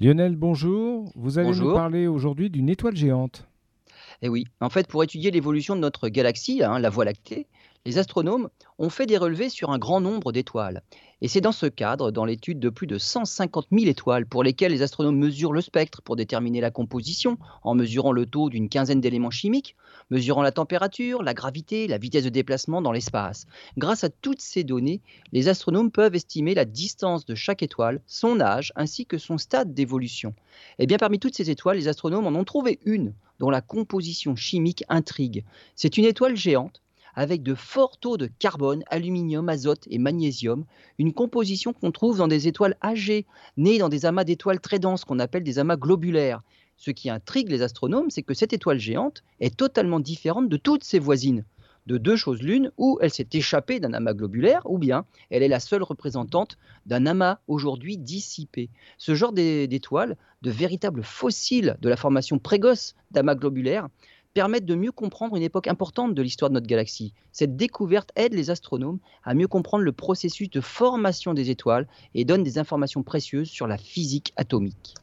Lionel, bonjour. Vous allez nous parler aujourd'hui d'une étoile géante. Eh oui, en fait, pour étudier l'évolution de notre galaxie, hein, la Voie lactée, les astronomes ont fait des relevés sur un grand nombre d'étoiles. Et c'est dans ce cadre, dans l'étude de plus de 150 000 étoiles, pour lesquelles les astronomes mesurent le spectre pour déterminer la composition, en mesurant le taux d'une quinzaine d'éléments chimiques, mesurant la température, la gravité, la vitesse de déplacement dans l'espace. Grâce à toutes ces données, les astronomes peuvent estimer la distance de chaque étoile, son âge, ainsi que son stade d'évolution. Et eh bien parmi toutes ces étoiles, les astronomes en ont trouvé une dont la composition chimique intrigue. C'est une étoile géante avec de forts taux de carbone, aluminium, azote et magnésium, une composition qu'on trouve dans des étoiles âgées, nées dans des amas d'étoiles très denses qu'on appelle des amas globulaires. Ce qui intrigue les astronomes, c'est que cette étoile géante est totalement différente de toutes ses voisines. De deux choses l'une, ou elle s'est échappée d'un amas globulaire, ou bien elle est la seule représentante d'un amas aujourd'hui dissipé. Ce genre d'étoiles, de véritables fossiles de la formation précoce d'amas globulaires, permettent de mieux comprendre une époque importante de l'histoire de notre galaxie. Cette découverte aide les astronomes à mieux comprendre le processus de formation des étoiles et donne des informations précieuses sur la physique atomique.